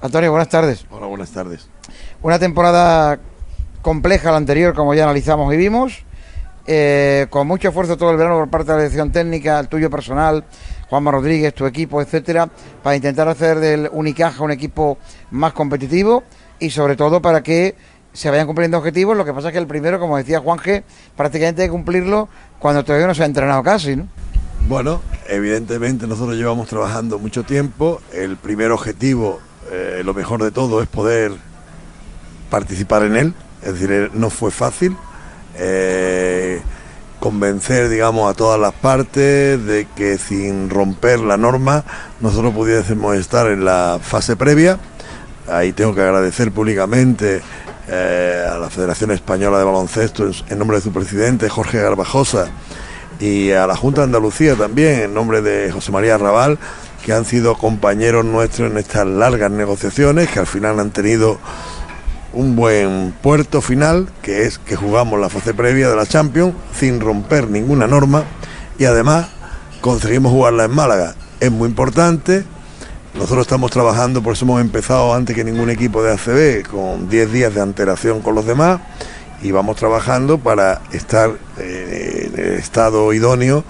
Antonio, buenas tardes. Hola, buenas tardes. Una temporada compleja la anterior, como ya analizamos y vimos, eh, con mucho esfuerzo todo el verano por parte de la dirección técnica, el tuyo personal, Juanma Rodríguez, tu equipo, etcétera, para intentar hacer del Unicaja un equipo más competitivo y sobre todo para que se vayan cumpliendo objetivos. Lo que pasa es que el primero, como decía Juanje, prácticamente hay que cumplirlo cuando todavía no se ha entrenado casi, ¿no? Bueno, evidentemente nosotros llevamos trabajando mucho tiempo. El primer objetivo, eh, lo mejor de todo, es poder participar en él. Es decir, eh, no fue fácil. Eh, convencer, digamos, a todas las partes de que sin romper la norma nosotros pudiésemos estar en la fase previa. Ahí tengo que agradecer públicamente a la Federación Española de Baloncesto en nombre de su presidente Jorge Garbajosa y a la Junta de Andalucía también, en nombre de José María Raval, que han sido compañeros nuestros en estas largas negociaciones, que al final han tenido un buen puerto final, que es que jugamos la fase previa de la Champions sin romper ninguna norma y además conseguimos jugarla en Málaga. Es muy importante. Nosotros estamos trabajando, por eso hemos empezado antes que ningún equipo de ACB, con 10 días de antelación con los demás y vamos trabajando para estar eh, en el estado idóneo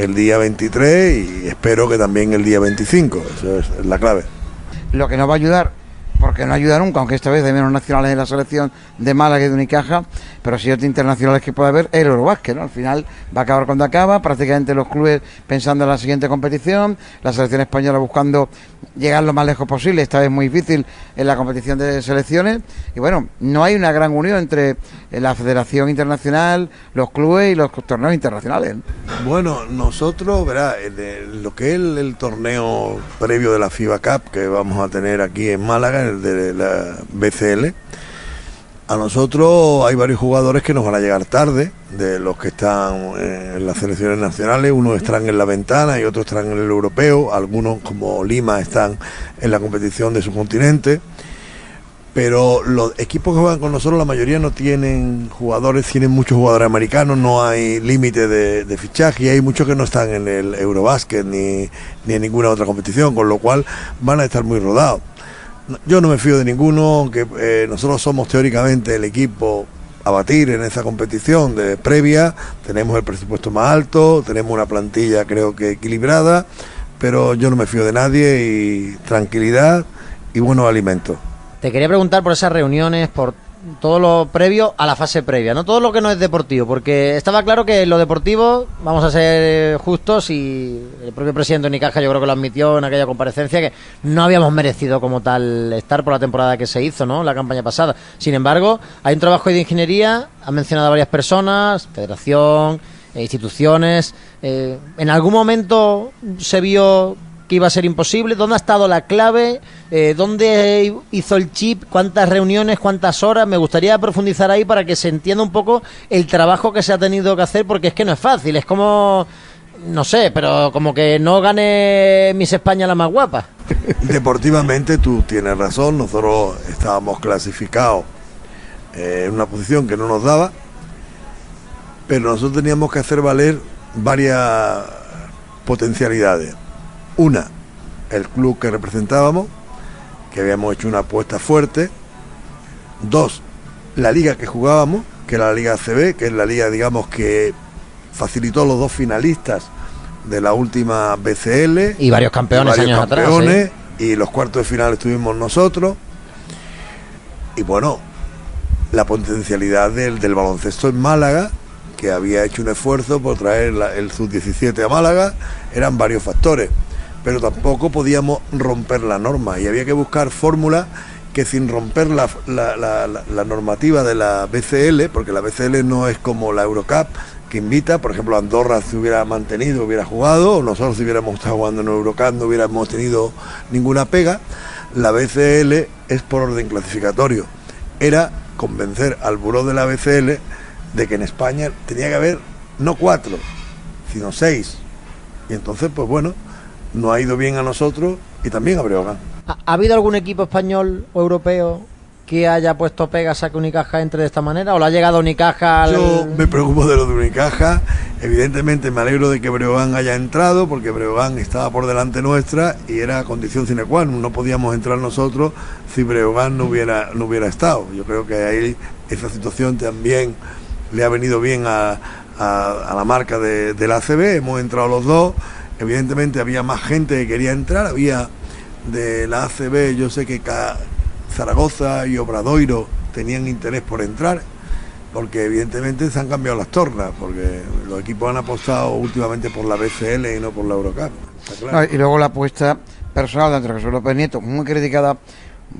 el día 23 y espero que también el día 25, eso es la clave. Lo que nos va a ayudar porque no ayuda nunca, aunque esta vez hay menos nacionales en la selección de Málaga y de Unicaja, pero si otros internacionales que puede haber, el Eurobásquet, ¿no? Al final va a acabar cuando acaba, prácticamente los clubes pensando en la siguiente competición, la selección española buscando llegar lo más lejos posible, esta vez muy difícil en la competición de selecciones, y bueno, no hay una gran unión entre la Federación Internacional, los clubes y los torneos internacionales. Bueno, nosotros, verá, lo que es el torneo previo de la FIBA Cup que vamos a tener aquí en Málaga, de la BCL. A nosotros hay varios jugadores que nos van a llegar tarde, de los que están en las selecciones nacionales, unos están en la ventana y otros están en el europeo, algunos como Lima están en la competición de su continente, pero los equipos que juegan con nosotros la mayoría no tienen jugadores, tienen muchos jugadores americanos, no hay límite de, fichaje y hay muchos que no están en el Eurobásquet ni, ni en ninguna otra competición, con lo cual van a estar muy rodados. Yo no me fío de ninguno, aunque eh, nosotros somos teóricamente el equipo a batir en esa competición de previa, tenemos el presupuesto más alto, tenemos una plantilla creo que equilibrada, pero yo no me fío de nadie y tranquilidad y buenos alimentos. Te quería preguntar por esas reuniones, por todo lo previo a la fase previa, no todo lo que no es deportivo, porque estaba claro que lo deportivo, vamos a ser justos, y el propio presidente Unicaja yo creo que lo admitió en aquella comparecencia, que no habíamos merecido como tal estar por la temporada que se hizo, ¿no? La campaña pasada. Sin embargo, hay un trabajo de ingeniería, ha mencionado varias personas, federación, eh, instituciones. Eh, ¿En algún momento se vio que iba a ser imposible? ¿Dónde ha estado la clave? Eh, ¿Dónde hizo el chip? ¿Cuántas reuniones? ¿Cuántas horas? Me gustaría profundizar ahí para que se entienda un poco el trabajo que se ha tenido que hacer, porque es que no es fácil, es como... No sé, pero como que no gane Miss España la más guapa. Deportivamente tú tienes razón, nosotros estábamos clasificados eh, en una posición que no nos daba, pero nosotros teníamos que hacer valer varias potencialidades. Una, el club que representábamos, que habíamos hecho una apuesta fuerte. Dos, la liga que jugábamos, que era la Liga CB, que es la liga, digamos, que facilitó los dos finalistas de la última BCL. Y varios campeones y años campeones, Y los cuartos de final estuvimos nosotros. Y bueno, la potencialidad del, del baloncesto en Málaga, que había hecho un esfuerzo por traer el sub-17 a Málaga, eran varios factores pero tampoco podíamos romper la norma y había que buscar fórmulas que sin romper la, la, normativa de la BCL, porque la BCL no es como la Eurocup, que invita, por ejemplo, Andorra se hubiera mantenido, hubiera jugado, o nosotros si hubiéramos estado jugando en Eurocup no hubiéramos tenido ninguna pega, la BCL es por orden clasificatorio. Era convencer al buró de la BCL de que en España tenía que haber no cuatro, sino seis. Y entonces, pues bueno, no ha ido bien a nosotros y también a Breogán. ¿Ha, habido algún equipo español o europeo que haya puesto pegas a que Unicaja entre de esta manera? ¿O le ha llegado Unicaja al... Yo me preocupo de lo de Unicaja. Evidentemente me alegro de que Breogán haya entrado, porque Breogán estaba por delante nuestra y era condición sine qua non. No podíamos entrar nosotros si Breogán no hubiera, no hubiera estado. Yo creo que ahí esa situación también le ha venido bien a, a, a la marca de, del ACB. Hemos entrado los dos. Evidentemente había más gente que quería entrar. Había de la ACB, yo sé que Zaragoza y Obradoiro tenían interés por entrar, porque evidentemente se han cambiado las tornas, porque los equipos han apostado últimamente por la BCL y no por la Eurocup. No, y luego la apuesta personal de Andrés Jesús López muy criticada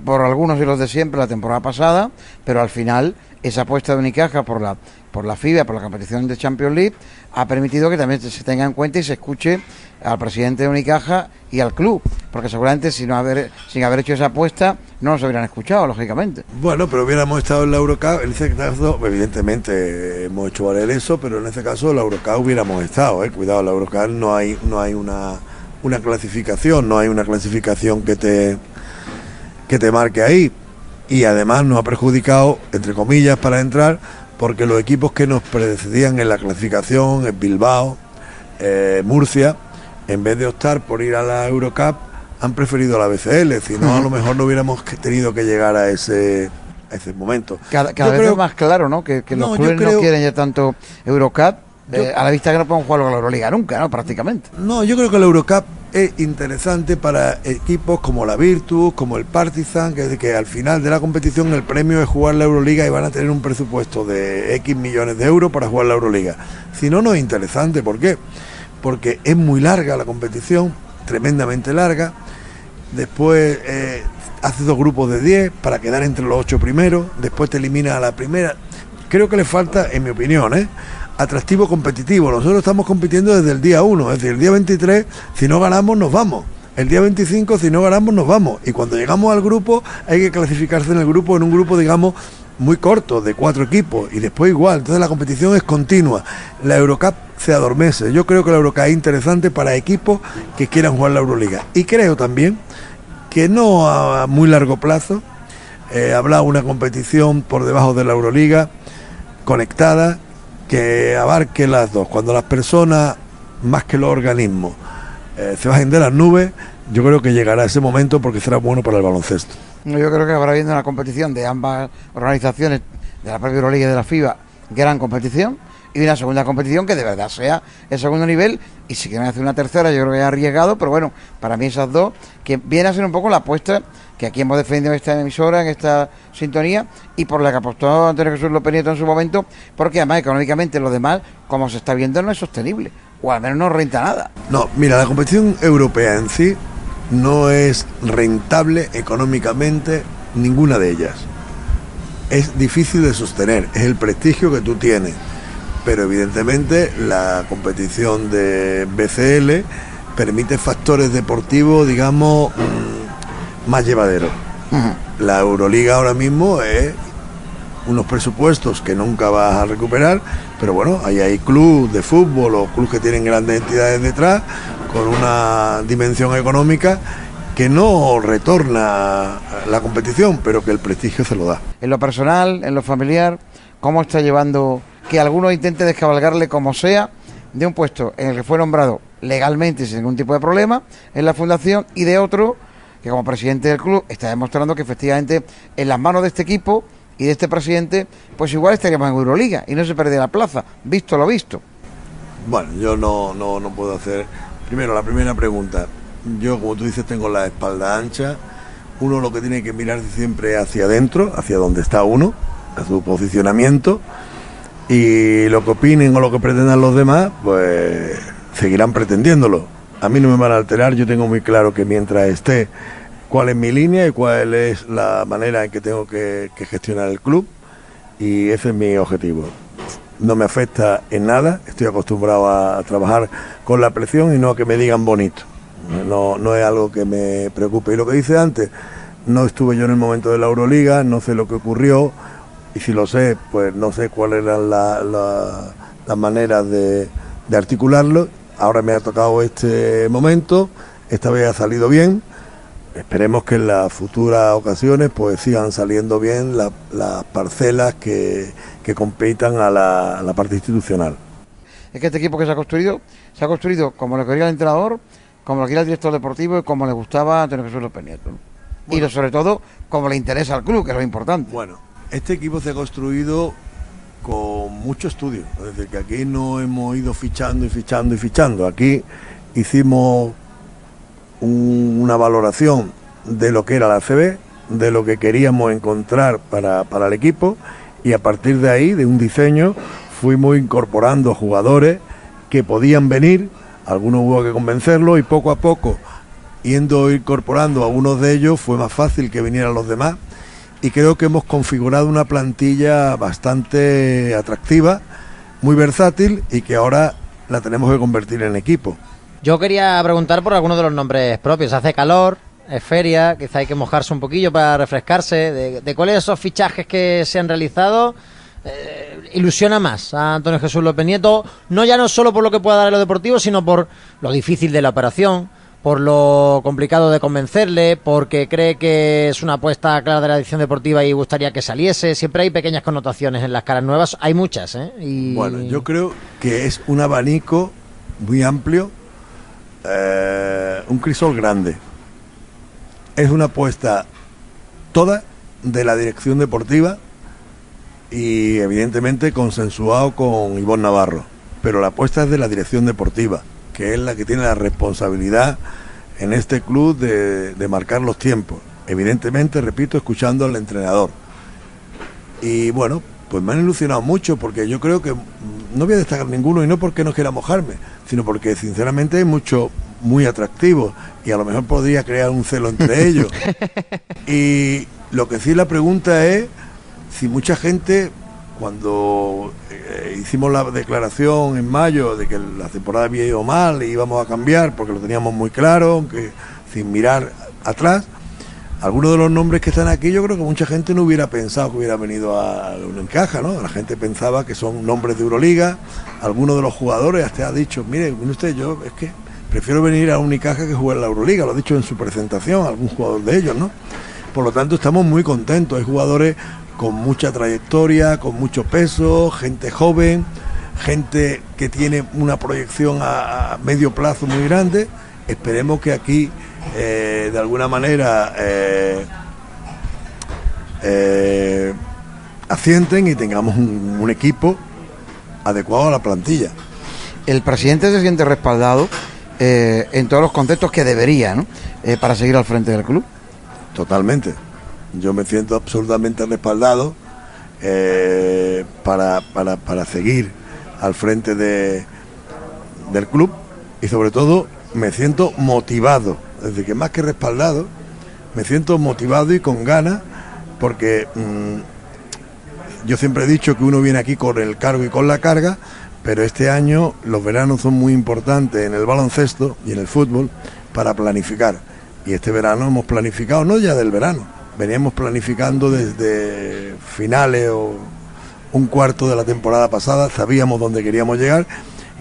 por algunos y los de siempre la temporada pasada, pero al final esa apuesta de Unicaja por la por la FIBA, por la competición de Champions League, ha permitido que también se tenga en cuenta y se escuche al presidente de Unicaja y al club, porque seguramente si no haber, sin haber hecho esa apuesta no nos hubieran escuchado, lógicamente. Bueno, pero hubiéramos estado en la Eurocup, en ese caso, evidentemente hemos hecho valer eso, pero en ese caso la Eurocup hubiéramos estado, eh. cuidado, la Eurocup no hay, no hay una, una clasificación, no hay una clasificación que te que te marque ahí. Y además nos ha perjudicado, entre comillas, para entrar, porque los equipos que nos precedían en la clasificación, en Bilbao, eh, Murcia, en vez de optar por ir a la Eurocup, han preferido la BCL, si no, a lo mejor no hubiéramos tenido que llegar a ese, a ese momento. Cada, cada vez creo, es más claro, ¿no? Que, que los no, clubes creo, no quieren ya tanto Eurocup, yo, eh, a la vista que no pueden jugar la Euroliga nunca, ¿no? Prácticamente. No, yo creo que la Eurocup es interesante para equipos como la Virtus, como el Partizan, que, que al final de la competición el premio es jugar la Euroliga y van a tener un presupuesto de X millones de euros para jugar la Euroliga. Si no, no es interesante. ¿Por qué? Porque es muy larga la competición, tremendamente larga. Después eh, hace dos grupos de 10 para quedar entre los ocho primeros. Después te elimina a la primera. Creo que le falta, en mi opinión, ¿eh? atractivo competitivo. Nosotros estamos compitiendo desde el día 1, es decir, el día 23, si no ganamos, nos vamos. El día 25, si no ganamos, nos vamos. Y cuando llegamos al grupo, hay que clasificarse en el grupo, en un grupo, digamos, muy corto, de cuatro equipos, y después igual. Entonces la competición es continua. La Eurocup se adormece. Yo creo que la Eurocup es interesante para equipos que quieran jugar la Euroliga. Y creo también que no a muy largo plazo eh, habrá una competición por debajo de la Euroliga conectada que abarque las dos. Cuando las personas, más que los organismos, eh, se bajen de las nubes, yo creo que llegará ese momento porque será bueno para el baloncesto. Yo creo que habrá viendo una competición de ambas organizaciones, de la propia Euroliga y de la FIBA, gran competición, y una segunda competición que de verdad sea el segundo nivel y si quieren hacer una tercera yo creo que es arriesgado pero bueno para mí esas dos que viene a ser un poco la apuesta que aquí hemos defendido en esta emisora en esta sintonía y por la que apostó Antonio Jesús López Nieto en su momento porque además económicamente lo demás como se está viendo no es sostenible o al menos no renta nada. No mira la competición europea en sí no es rentable económicamente ninguna de ellas. Es difícil de sostener es el prestigio que tú tienes pero evidentemente la competición de BCL permite factores deportivos, digamos, mmm, más llevaderos. Uh -huh. La Euroliga ahora mismo es unos presupuestos que nunca vas a recuperar, pero bueno, ahí hay clubes de fútbol o clubes que tienen grandes entidades detrás, con una dimensión económica que no retorna la competición, pero que el prestigio se lo da. En lo personal, en lo familiar, ¿cómo está llevando que alguno intente descabalgarle como sea de un puesto en el que fue nombrado legalmente sin ningún tipo de problema en la fundación y de otro que como presidente del club está demostrando que efectivamente en las manos de este equipo y de este presidente pues igual estaríamos en Euroliga y no se perdería la plaza, visto lo visto. Bueno, yo no, no, no puedo hacer... Primero, la primera pregunta. Yo, como tú dices, tengo la espalda ancha. Uno lo que tiene que mirar siempre hacia adentro, hacia donde está uno, a su posicionamiento y lo que opinen o lo que pretendan los demás, pues seguirán pretendiéndolo. A mí no me van a alterar, yo tengo muy claro que mientras esté cuál es mi línea y cuál es la manera en que tengo que, gestionar el club y ese es mi objetivo. No me afecta en nada, estoy acostumbrado a, a trabajar con la presión y no a que me digan bonito. No, no es algo que me preocupe. Y lo que dice antes, no estuve yo en el momento de la Euroliga, no sé lo que ocurrió, y si lo sé, pues no sé cuáles eran las la, la maneras de, de, articularlo. Ahora me ha tocado este momento, esta vez ha salido bien, esperemos que en las futuras ocasiones pues sigan saliendo bien las parcelas que, que compitan a la, a la parte institucional. Es que este equipo que se ha construido, se ha construido como lo quería el entrenador, como lo quería el director deportivo y como le gustaba a Antonio Jesús López Nieto. Y sobre todo, como le interesa al club, que es lo importante. Bueno, este equipo se ha construido con mucho estudio. Es decir, que aquí no hemos ido fichando y fichando y fichando. Aquí hicimos una valoración de lo que era la CB, de lo que queríamos encontrar para, para el equipo y a partir de ahí, de un diseño, fuimos incorporando jugadores que podían venir, algunos hubo que convencerlos y poco a poco, yendo incorporando a unos de ellos, fue más fácil que vinieran los demás y creo que hemos configurado una plantilla bastante atractiva, muy versátil y que ahora la tenemos que convertir en equipo. Yo quería preguntar por algunos de los nombres propios. Hace calor, es feria, quizá hay que mojarse un poquillo para refrescarse. ¿De, cuáles de esos fichajes que se han realizado eh, ilusiona más a Antonio Jesús López Nieto? No ya no solo por lo que pueda dar en lo deportivo, sino por lo difícil de la operación, por lo complicado de convencerle, porque cree que es una apuesta clara de la edición deportiva y gustaría que saliese. Siempre hay pequeñas connotaciones en las caras nuevas, hay muchas. ¿eh? Bueno, yo creo que es un abanico muy amplio eh, un crisol grande. Es una apuesta toda de la dirección deportiva y evidentemente consensuado con Ivonne Navarro. Pero la apuesta es de la dirección deportiva, que es la que tiene la responsabilidad en este club de, de marcar los tiempos. Evidentemente, repito, escuchando al entrenador. Y bueno, pues me han ilusionado mucho porque yo creo que no voy a destacar ninguno y no porque no quiera mojarme, sino porque sinceramente hay mucho muy atractivo y a lo mejor podría crear un celo entre ellos. y lo que sí la pregunta es si mucha gente cuando eh, hicimos la declaración en mayo de que la temporada había ido mal y íbamos a cambiar porque lo teníamos muy claro, aunque sin mirar atrás, algunos de los nombres que están aquí, yo creo que mucha gente no hubiera pensado que hubiera venido a un encaja, ¿no? La gente pensaba que son nombres de Euroliga, algunos de los jugadores hasta ha dicho, mire, usted, yo es que prefiero venir a Unicaja que jugar en la Euroliga, lo ha dicho en su presentación algún jugador de ellos, ¿no? Por lo tanto, estamos muy contentos, hay jugadores con mucha trayectoria, con mucho peso, gente joven, gente que tiene una proyección a, a medio plazo muy grande. Esperemos que aquí eh, de alguna manera eh, eh, asienten y tengamos un, equipo adecuado a la plantilla. El presidente se siente respaldado en todos los contextos que debería, ¿no? para seguir al frente del club. Totalmente. Yo me siento absolutamente respaldado para, para, para, seguir al frente de, del club y sobre todo me siento motivado desde que más que respaldado, me siento motivado y con ganas, porque mm, yo siempre he dicho que uno viene aquí con el cargo y con la carga, pero este año los veranos son muy importantes en el baloncesto y en el fútbol para planificar. Y este verano hemos planificado, no ya del verano, veníamos planificando desde finales o un cuarto de la temporada pasada, sabíamos dónde queríamos llegar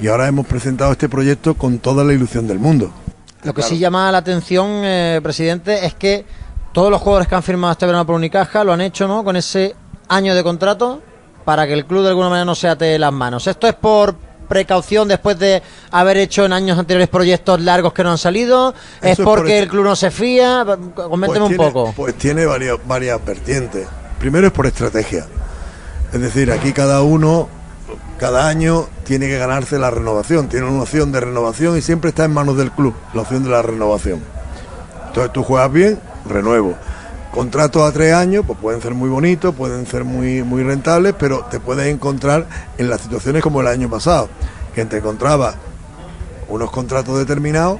y ahora hemos presentado este proyecto con toda la ilusión del mundo. Lo que sí llama la atención, eh, presidente, es que todos los jugadores que han firmado este verano por Unicaja lo han hecho ¿no? con ese año de contrato para que el club de alguna manera no se ate las manos. ¿Esto es por precaución después de haber hecho en años anteriores proyectos largos que no han salido? ¿Es porque el club no se fía? Coménteme pues un poco. Pues tiene varias, varias vertientes. Primero es por estrategia. Es decir, aquí cada uno cada año tiene que ganarse la renovación, tiene una opción de renovación y siempre está en manos del club la opción de la renovación. Entonces tú juegas bien, renuevo. Contratos a tres años, pues pueden ser muy bonitos, pueden ser muy, muy rentables, pero te puedes encontrar en las situaciones como el año pasado, que te encontraba unos contratos determinados,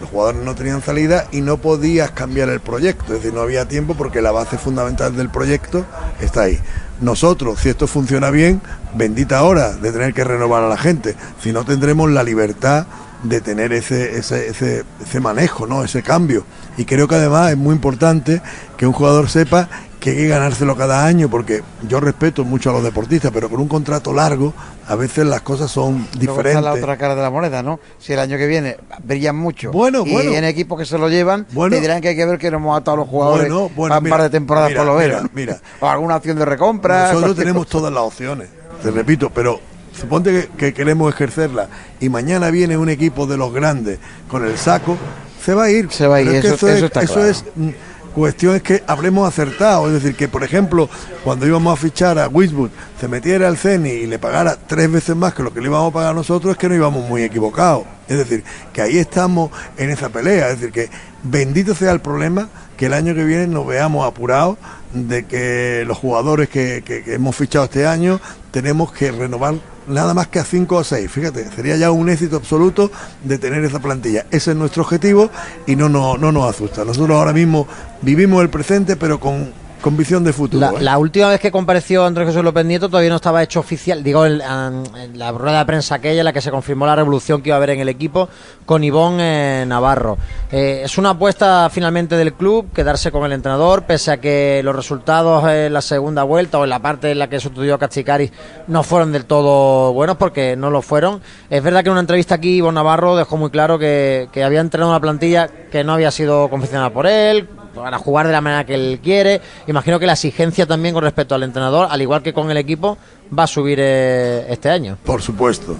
los jugadores no tenían salida y no podías cambiar el proyecto, es decir, no había tiempo porque la base fundamental del proyecto está ahí. Nosotros, si esto funciona bien, bendita hora de tener que renovar a la gente, si no tendremos la libertad de tener ese, ese, ese, manejo, ¿no? ese cambio. Y creo que además es muy importante que un jugador sepa que hay que ganárselo cada año, porque yo respeto mucho a los deportistas, pero con un contrato largo a veces las cosas son diferentes. está la otra cara de la moneda, ¿no? Si el año que viene brillan mucho Bueno, y bueno. en equipos que se lo llevan, Bueno. te dirán que hay que ver que no hemos atado a los jugadores Bueno, bueno, para un mira, par de temporadas mira, por lo menos. mira. O alguna opción de recompra. Nosotros tenemos cosa. todas las opciones, te repito, pero suponte que, que queremos ejercerla y mañana viene un equipo de los grandes con el saco, se va a ir. Se va a ir, Pero es que eso- es, eso está claro. es mm, cuestión es que habremos acertado, es decir, que por ejemplo, cuando íbamos a fichar a Wiswood, se metiera al CENI y le pagara tres veces más que lo que le íbamos a pagar nosotros, es que no íbamos muy equivocados. Es decir, que ahí estamos en esa pelea, es decir, que bendito sea el problema que el año que viene nos veamos apurados de que los jugadores que, que- que hemos fichado este año tenemos que renovar nada más que a 5 o 6. Fíjate, sería ya un éxito absoluto de tener esa plantilla. Ese es nuestro objetivo y no, no, no nos asusta. Nosotros ahora mismo vivimos el presente, pero con, con visión de futuro. La, ¿eh? la última vez que compareció Andrés Jesús López Nieto todavía no estaba hecho oficial, digo, en, en la rueda de prensa aquella en la que se confirmó la revolución que iba a haber en el equipo con Ivón Navarro. Eh, es una apuesta finalmente del club quedarse con el entrenador, pese a que los resultados en la segunda vuelta o en la parte en la que sustituyó a Cachicaris no fueron del todo buenos porque no lo fueron. Es verdad que en una entrevista aquí Ivón Navarro dejó muy claro que, que había entrenado una plantilla que no había sido confeccionada por él, para jugar de la manera que él quiere. Imagino que la exigencia también con respecto al entrenador, al igual que con el equipo, va a subir eh, este año. Por supuesto.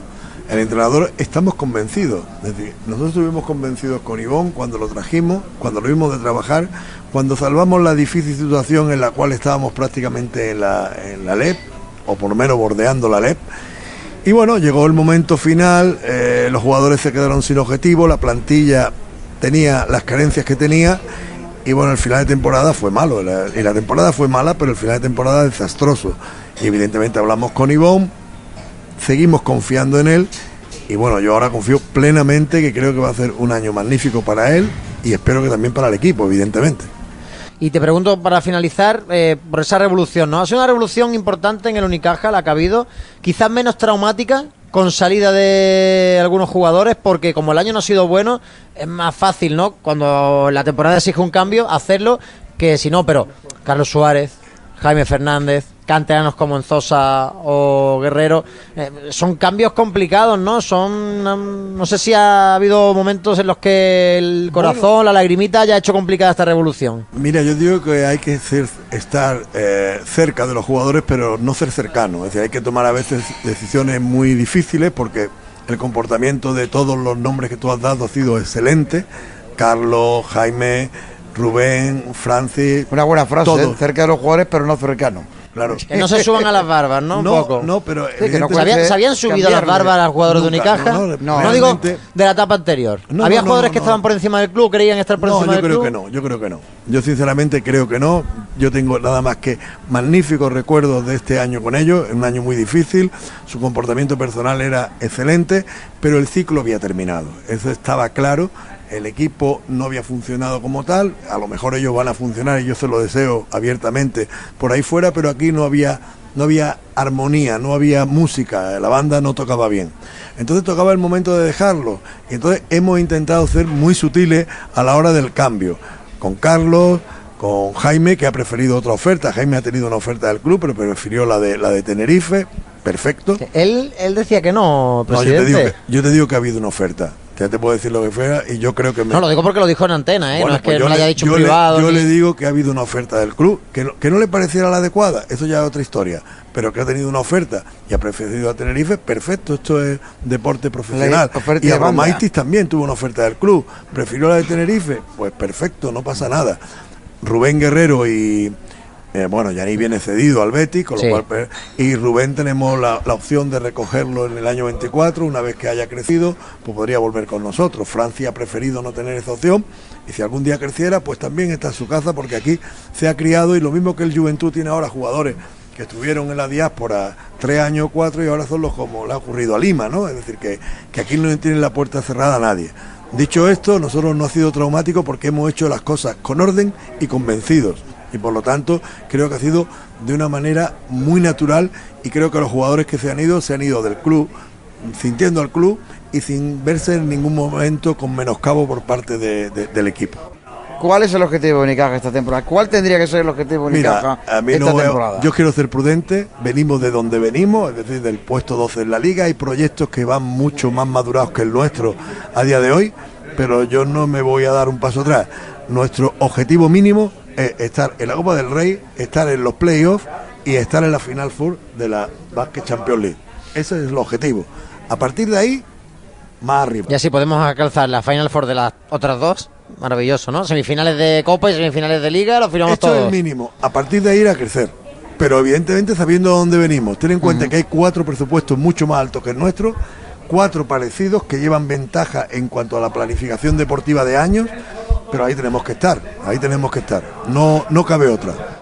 El entrenador estamos convencidos. Nosotros estuvimos convencidos con Ivón cuando lo trajimos, cuando lo vimos de trabajar, cuando salvamos la difícil situación en la cual estábamos prácticamente en la, en la LEP, o por lo menos bordeando la LEP. Y bueno, llegó el momento final, eh, los jugadores se quedaron sin objetivo, la plantilla tenía las carencias que tenía y bueno, el final de temporada fue malo. Y la temporada fue mala, pero el final de temporada desastroso. Y evidentemente hablamos con Ivón, seguimos confiando en él y bueno, yo ahora confío plenamente que creo que va a ser un año magnífico para él y espero que también para el equipo, evidentemente. Y te pregunto para finalizar eh, por esa revolución, ¿no? Ha sido una revolución importante en el Unicaja, la que ha habido, quizás menos traumática, con salida de algunos jugadores, porque como el año no ha sido bueno, es más fácil, ¿no? Cuando la temporada exige un cambio, hacerlo, que si no, pero Carlos Suárez, Jaime Fernández, canteranos como Enzosa o Guerrero, eh, son cambios complicados, ¿no? Son, um, no sé si ha habido momentos en los que el corazón, la lagrimita haya hecho complicada esta revolución. Mira, yo digo que hay que ser, estar eh, cerca de los jugadores, pero no ser cercano. Es decir, hay que tomar a veces decisiones muy difíciles porque el comportamiento de todos los nombres que tú has dado ha sido excelente. Carlos, Jaime, Rubén, Francis. Una buena frase, todos. ¿eh? cerca de los jugadores, pero no cercano. Claro. Que no se suban a las barbas, ¿no? Un No, poco. no, pero que no evidentemente- ¿Se habían, se habían subido a las barbas a los jugadores de Unicaja? no, No, no, no, digo de la etapa anterior. No, ¿Había no, jugadores no, que no. estaban por encima del club, creían estar por No, encima yo del creo club? que no, yo creo que no. Yo sinceramente creo que no. Yo tengo nada más que magníficos recuerdos de este año con ellos, un año muy difícil, su comportamiento personal era excelente, pero el ciclo había terminado. Eso estaba claro, el equipo no había funcionado como tal, a lo mejor ellos van a funcionar y yo se lo deseo abiertamente por ahí fuera, pero aquí no había no había armonía, no había música, la banda no tocaba bien. Entonces tocaba el momento de dejarlo. Y entonces hemos intentado ser muy sutiles a la hora del cambio. Con Carlos, con Jaime, que ha preferido otra oferta. Jaime ha tenido una oferta del club, pero prefirió la de, la de Tenerife. Perfecto. Él, él decía que no, No, yo, te presidente. digo que, yo te digo que ha habido una oferta. Ya te puedo decir lo que fuera y yo creo que me... No, lo digo porque lo dijo en antena, ¿eh? Bueno, no es pues que yo no lo le- haya dicho en yo le- privado. yo ni- le digo que ha habido una oferta del club, que no, que no le pareciera la adecuada, eso ya es otra historia, pero que ha tenido una oferta y ha preferido a Tenerife, perfecto, esto es deporte profesional. Y a. Romaitis también tuvo una oferta del club, prefirió la de Tenerife, pues perfecto, no pasa nada. Rubén Guerrero y... eh, bueno, Yaní viene cedido al Betis, con lo Sí. cual, pues, y Rubén tenemos la, la opción de recogerlo en el año 24, una vez que haya crecido, pues podría volver con nosotros. Francia ha preferido no tener esa opción, y si algún día creciera, pues también está en su casa, porque aquí se ha criado, y lo mismo que el Juventud tiene ahora jugadores que estuvieron en la diáspora tres años o cuatro y ahora son los como le ha ocurrido a Lima, ¿no? Es decir, que, que aquí no tiene la puerta cerrada a nadie. Dicho esto, nosotros no ha sido traumático porque hemos hecho las cosas con orden y convencidos. Y por lo tanto, creo que ha sido de una manera muy natural y creo que los jugadores que se han ido se han ido del club sintiendo al club y sin verse en ningún momento con menoscabo por parte de- de- del equipo. ¿Cuál es el objetivo de Unicaja esta temporada? ¿Cuál tendría que ser el objetivo de Unicaja Mira, a mí esta no temporada? yo quiero ser prudente, venimos de donde venimos, es decir, del puesto 12 en la liga, hay proyectos que van mucho más madurados que el nuestro a día de hoy, pero yo no me voy a dar un paso atrás. Nuestro objetivo mínimo es estar en la Copa del Rey, estar en los playoffs y estar en la Final Four de la Basket Champions League. Ese es el objetivo. A partir de ahí, más arriba. Y así podemos alcanzar la Final Four de las otras dos. Maravilloso, ¿no? Semifinales de Copa y semifinales de Liga, lo firmamos Esto es todos. el mínimo. A partir de ahí ir a crecer. Pero evidentemente sabiendo dónde venimos. Ten en cuenta que hay cuatro presupuestos mucho más altos que el nuestro, cuatro parecidos que llevan ventaja en cuanto a la planificación deportiva de años, pero ahí tenemos que estar, ahí tenemos que estar. No, no cabe otra.